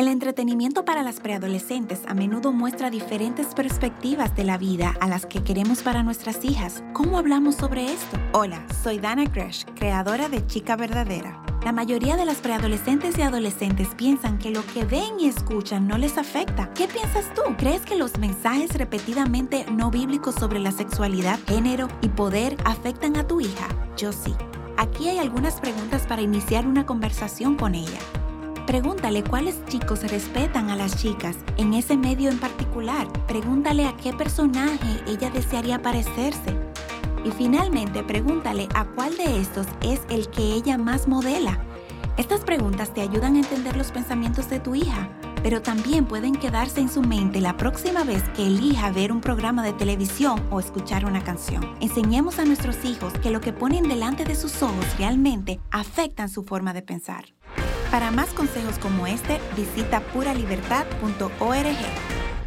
El entretenimiento para las preadolescentes a menudo muestra diferentes perspectivas de la vida a las que queremos para nuestras hijas. ¿Cómo hablamos sobre esto? Hola, soy Dana Gresh, creadora de Chica Verdadera. La mayoría de las preadolescentes y adolescentes piensan que lo que ven y escuchan no les afecta. ¿Qué piensas tú? ¿Crees que los mensajes repetidamente no bíblicos sobre la sexualidad, género y poder afectan a tu hija? Yo sí. Aquí hay algunas preguntas para iniciar una conversación con ella. Pregúntale cuáles chicos respetan a las chicas en ese medio en particular. Pregúntale a qué personaje ella desearía parecerse. Y finalmente, pregúntale a cuál de estos es el que ella más modela. Estas preguntas te ayudan a entender los pensamientos de tu hija, pero también pueden quedarse en su mente la próxima vez que elija ver un programa de televisión o escuchar una canción. Enseñemos a nuestros hijos que lo que ponen delante de sus ojos realmente afectan su forma de pensar. Para más consejos como este, visita puralibertad.org.